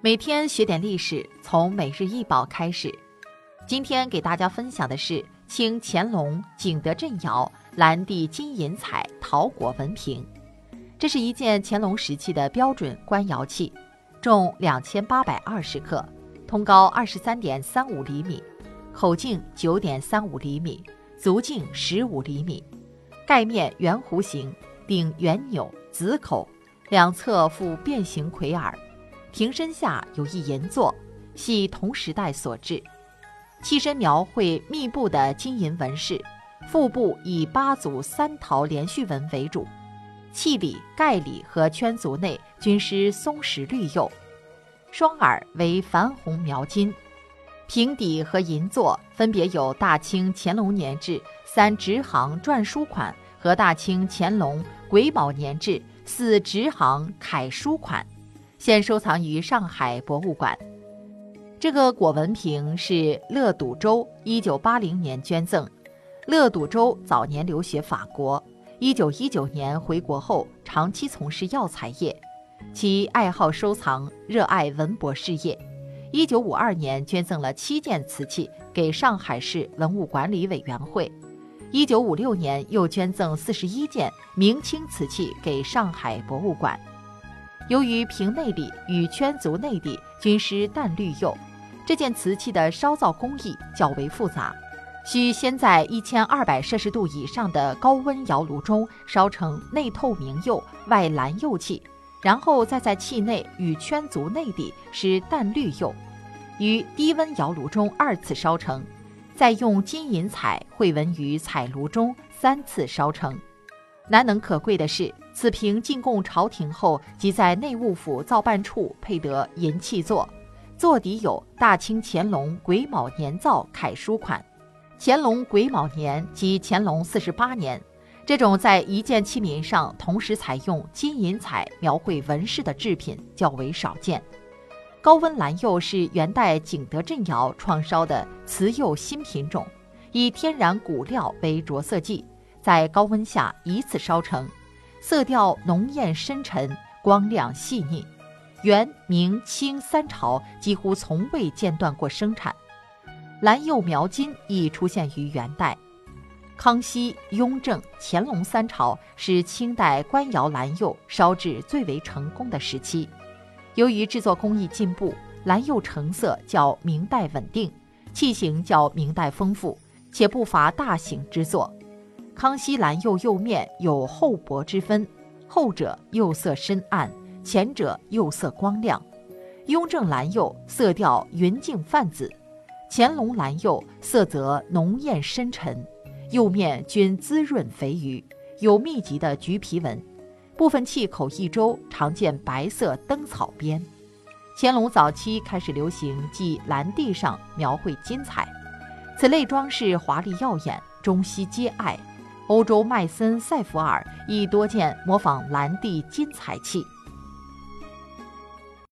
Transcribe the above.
每天学点历史，从每日一宝开始。今天给大家分享的是清乾隆景德镇窑蓝地金银彩陶果纹瓶。这是一件乾隆时期的标准官窑器，重两千八百二十克，通高二十三点三五厘米，口径九点三五厘米，足径十五厘米，盖面圆弧形，顶圆钮，子口，两侧附变形魁耳。瓶身下有一银座，系同时代所制。器身描绘密布的金银纹饰，腹部以八组三桃连续纹为主，器里、盖里和圈足内均施松石绿釉，双耳为矾红描金。瓶底和银座分别有大清乾隆年制三直行篆书款和大清乾隆癸卯年制四直行楷书款。现收藏于上海博物馆。这个果纹瓶是乐笃周一九八零年捐赠。乐笃周早年留学法国，一九一九年回国后长期从事药材业，其爱好收藏，热爱文博事业。一九五二年捐赠了七件瓷器给上海市文物管理委员会。一九五六年又捐赠四十一件明清瓷器给上海博物馆。由于瓶内里与圈足内底均施淡绿釉，这件瓷器的烧造工艺较为复杂，需先在一千二百摄氏度以上的高温窑炉中烧成内透明釉、外蓝釉器，然后再在器内与圈足内底施淡绿釉，于低温窑炉中二次烧成，再用金银彩绘纹于彩炉中三次烧成。难能可贵的是，此瓶进贡朝廷后，即在内务府造办处配得银器座，座底有“大清乾隆癸卯年造楷书款”。乾隆癸卯年即乾隆四十八年，这种在一件器皿上同时采用金银彩描绘纹饰的制品较为少见。高温蓝釉是元代景德镇窑创烧的瓷釉新品种，以天然骨料为着色剂。在高温下以此烧成，色调浓艳深沉，光亮细腻。元、明、清三朝几乎从未间断过生产。蓝釉描金亦出现于元代。康熙、雍正、乾隆三朝是清代官窑蓝釉烧制最为成功的时期。由于制作工艺进步，蓝釉成色较明代稳定，器型较明代丰富，且不乏大型之作。康熙蓝釉釉面有厚薄之分，后者釉色深暗，前者釉色光亮。雍正蓝釉色调匀净泛紫，乾隆蓝釉色泽浓艳深沉，釉面均滋润肥腴，有密集的橘皮纹。部分器口一周常见白色灯草边。乾隆早期开始流行即蓝地上描绘金彩，此类装饰华丽耀眼，中西皆爱。欧洲麦森塞弗尔亦多见模仿蓝地金彩器。